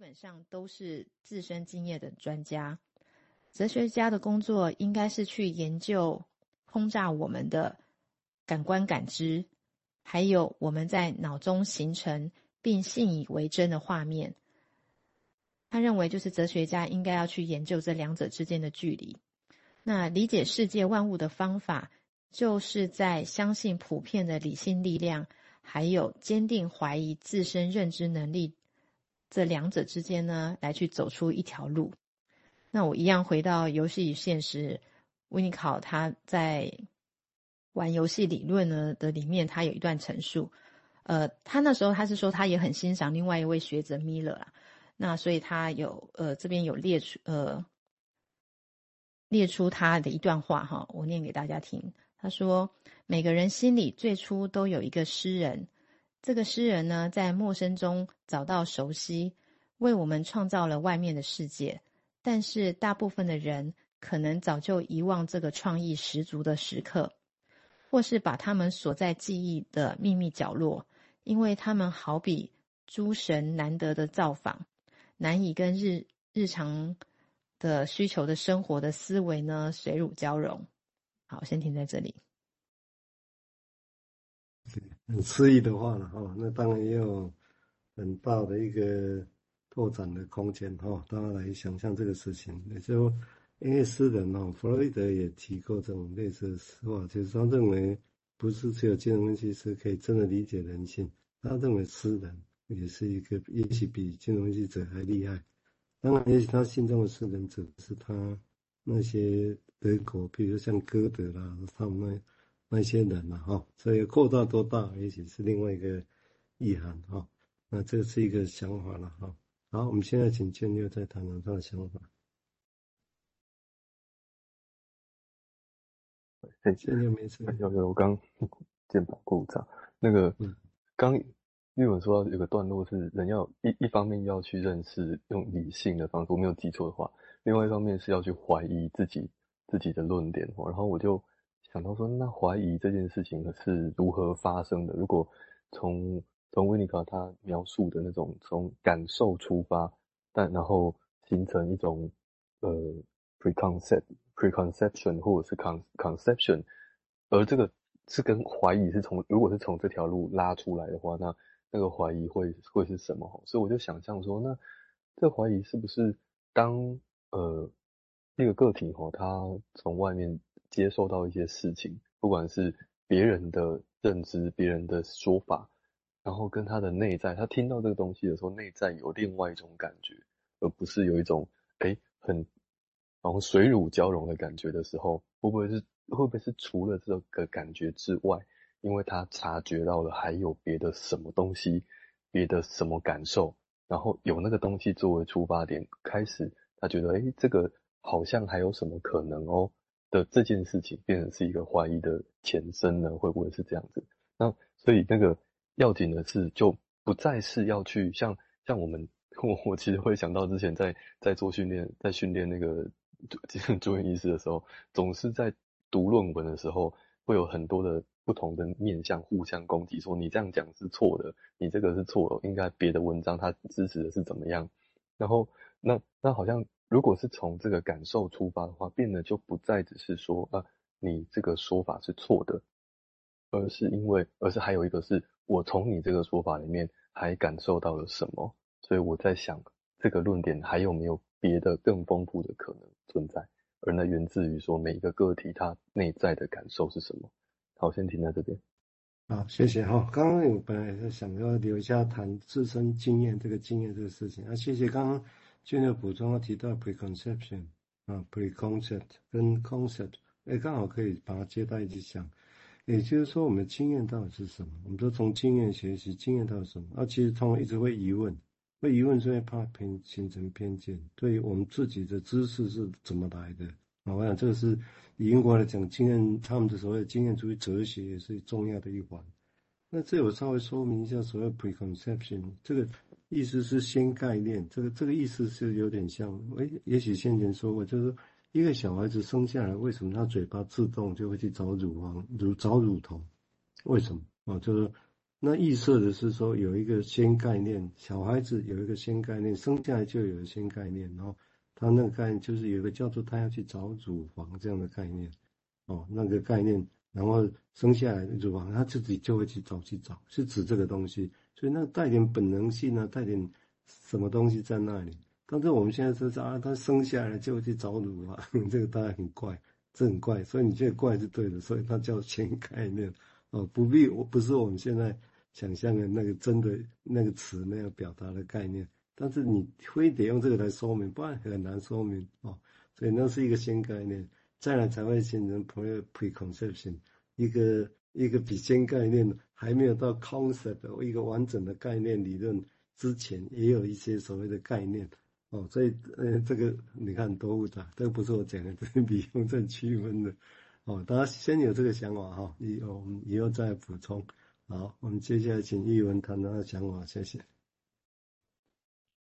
基本上都是自身经验的专家。哲学家的工作应该是去研究轰炸我们的感官感知，还有我们在脑中形成并信以为真的画面。他认为，就是哲学家应该要去研究这两者之间的距离。那理解世界万物的方法，就是在相信普遍的理性力量，还有坚定怀疑自身认知能力这两者之间呢，来去走出一条路。那我一样回到游戏与现实，温尼考他在玩游戏理论呢的里面，他有一段陈述。呃，他那时候他是说，他也很欣赏另外一位学者米勒啦。那所以他有呃这边有列出呃列出他的一段话哈，我念给大家听。他说：每个人心里最初都有一个诗人，这个诗人呢在陌生中找到熟悉，为我们创造了外面的世界。但是大部分的人可能早就遗忘这个创意十足的时刻，或是把他们锁在记忆的秘密角落，因为他们好比诸神难得的造访。难以跟日日常的需求的生活的思维呢水乳交融。好，先停在这里。很诗意的话了哈，那当然也有很大的一个拓展的空间哈，大家来想象这个事情。也就因为诗人哦，弗洛伊德也提过这种类似的话，就是他认为不是只有精神分析师可以真的理解人性，他认为诗人。也是一个，也许比金融分析者还厉害。当然，也许他心中的诗人者是他那些德国，比如像歌德啦，他们那些人嘛，哈。所以扩大多大，也许是另外一个意涵，哈。那这是一个想法了，哈。好，我们现在请建六再谈谈他的想法。哎，建六没事。有有，我刚 肩膀故障，那个刚。嗯因为我说有个段落是人要一一方面要去认识用理性的方式，我没有记错的话，另外一方面是要去怀疑自己自己的论点。然后我就想到说，那怀疑这件事情是如何发生的？如果从从维尼卡他描述的那种从感受出发，但然后形成一种呃 preconcept preconception 或者是 con conception，而这个是跟怀疑是从如果是从这条路拉出来的话，那那个怀疑会会是什么？所以我就想象说，那这怀疑是不是当呃一个个体哈，他从外面接受到一些事情，不管是别人的认知、别人的说法，然后跟他的内在，他听到这个东西的时候，内在有另外一种感觉，而不是有一种诶很然后水乳交融的感觉的时候，会不会是会不会是除了这个感觉之外？因为他察觉到了还有别的什么东西，别的什么感受，然后有那个东西作为出发点，开始他觉得，诶，这个好像还有什么可能哦的这件事情，变成是一个怀疑的前身呢？会不会是这样子？那所以那个要紧的是，就不再是要去像像我们，我我其实会想到之前在在做训练，在训练那个主住院医师的时候，总是在读论文的时候会有很多的。不同的面向互相攻击，说你这样讲是错的，你这个是错的，应该别的文章它支持的是怎么样？然后那那好像如果是从这个感受出发的话，变得就不再只是说啊，你这个说法是错的，而是因为，而是还有一个是我从你这个说法里面还感受到了什么，所以我在想这个论点还有没有别的更丰富的可能存在，而那源自于说每一个个体它内在的感受是什么。好，先停在这边。好，谢谢哈。刚刚我本来是想要留下谈自身经验这个经验这个事情啊。谢谢刚刚俊佑补充，提到 preconception 啊，preconcept 跟 concept，哎，刚好可以把它接在一起讲。也就是说，我们的经验到底是什么？我们都从经验学习，经验到底什么？啊，其实他们一直会疑问，会疑问是因为怕偏形成偏见，对于我们自己的知识是怎么来的？我想这个是。以英国来讲，经验他们的所谓经验主义哲学也是重要的一环。那这我稍微说明一下，所谓 preconception 这个意思是先概念，这个这个意思是有点像，诶，也许先前说过，就是一个小孩子生下来，为什么他嘴巴自动就会去找乳房、乳找乳头？为什么？啊，就是那预设的是说有一个先概念，小孩子有一个先概念，生下来就有一个先概念，然后他那个概念就是有一个叫做他要去找乳房这样的概念，哦，那个概念，然后生下来乳房他自己就会去找去找，是指这个东西，所以那带点本能性呢，带点什么东西在那里。但是我们现在说是啊，他生下来就会去找乳房，这个当然很怪，这很怪，所以你这个怪是对的，所以它叫先概念。哦，不必，我不是我们现在想象的那个真的那个词那样表达的概念，但是你非得用这个来说明，不然很难说明哦，所以那是一个新概念，再来才会形成 preconception，一个一个比先概念还没有到 concept 一个完整的概念理论之前，也有一些所谓的概念。哦，所以呃，这个你看多复杂，这个不是我讲的，这是李雍正区分的。哦，大家先有这个想法哈，以后我们以后再补充。好，我们接下来请艺文谈他的想法，谢谢。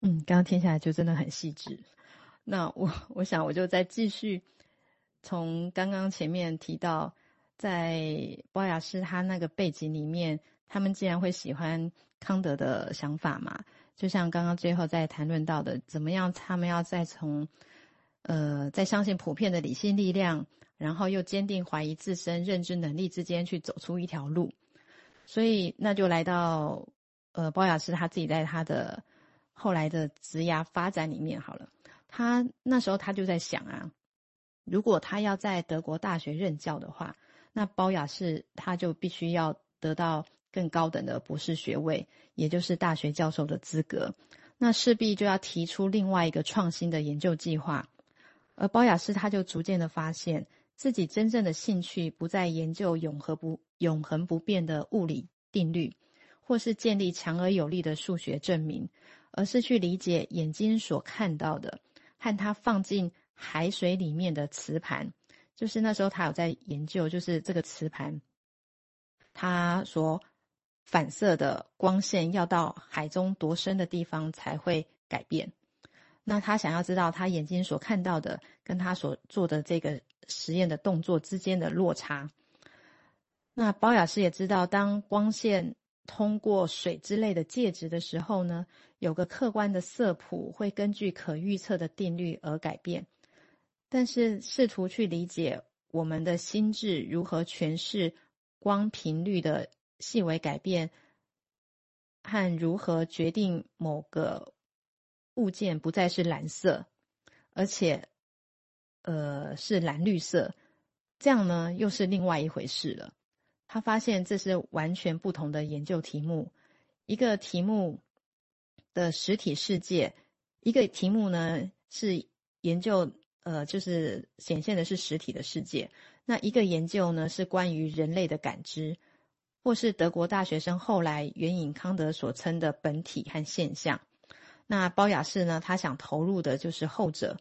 嗯，刚刚听下来就真的很细致。那我我想我就再继续从刚刚前面提到，在鲍雅士他那个背景里面，他们既然会喜欢康德的想法嘛。就像刚刚最后在谈论到的，怎么样他们要再从，呃，在相信普遍的理性力量，然后又坚定怀疑自身认知能力之间去走出一条路，所以那就来到，呃，鲍雅士他自己在他的后来的职涯发展里面好了，他那时候他就在想啊，如果他要在德国大学任教的话，那包雅士他就必须要得到。更高等的博士学位，也就是大学教授的资格，那势必就要提出另外一个创新的研究计划。而包雅士他就逐渐的发现自己真正的兴趣不在研究永恒不永恒不变的物理定律，或是建立强而有力的数学证明，而是去理解眼睛所看到的，和他放进海水里面的磁盘。就是那时候他有在研究，就是这个磁盘，他所。反射的光线要到海中多深的地方才会改变。那他想要知道他眼睛所看到的跟他所做的这个实验的动作之间的落差。那包雅士也知道，当光线通过水之类的介质的时候呢，有个客观的色谱会根据可预测的定律而改变。但是试图去理解我们的心智如何诠释光频率的。细微改变和如何决定某个物件不再是蓝色，而且呃是蓝绿色，这样呢又是另外一回事了。他发现这是完全不同的研究题目，一个题目的实体世界，一个题目呢是研究呃就是显现的是实体的世界，那一个研究呢是关于人类的感知。或是德国大学生后来援引康德所称的本体和现象，那包雅士呢？他想投入的就是后者，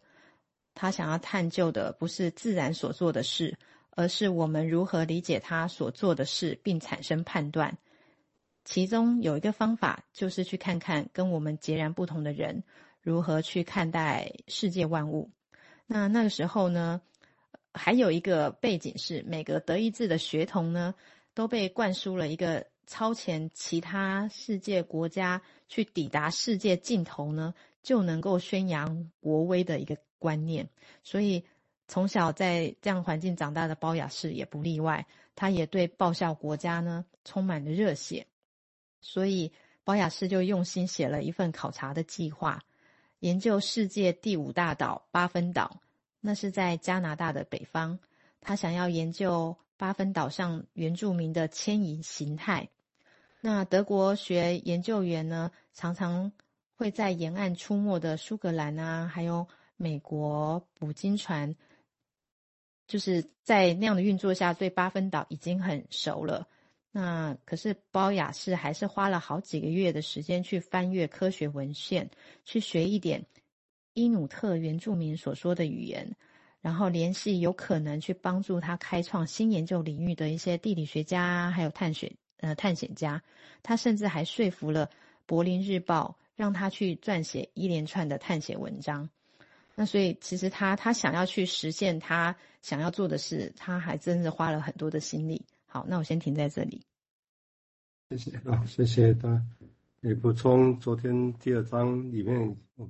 他想要探究的不是自然所做的事，而是我们如何理解他所做的事，并产生判断。其中有一个方法，就是去看看跟我们截然不同的人如何去看待世界万物。那那个时候呢，还有一个背景是，每个德意志的学童呢。都被灌输了一个超前其他世界国家去抵达世界尽头呢，就能够宣扬国威的一个观念。所以从小在这样环境长大的包雅士也不例外，他也对报效国家呢充满了热血。所以保雅士就用心写了一份考察的计划，研究世界第五大岛巴芬岛，那是在加拿大的北方。他想要研究。巴芬岛上原住民的迁移形态。那德国学研究员呢，常常会在沿岸出没的苏格兰啊，还有美国捕鲸船，就是在那样的运作下，对巴芬岛已经很熟了。那可是包雅士还是花了好几个月的时间去翻阅科学文献，去学一点伊努特原住民所说的语言。然后联系有可能去帮助他开创新研究领域的一些地理学家，还有探险呃探险家。他甚至还说服了《柏林日报》，让他去撰写一连串的探险文章。那所以其实他他想要去实现他想要做的事，他还真的花了很多的心力。好，那我先停在这里。谢谢啊，谢谢他。你补充昨天第二章里面我。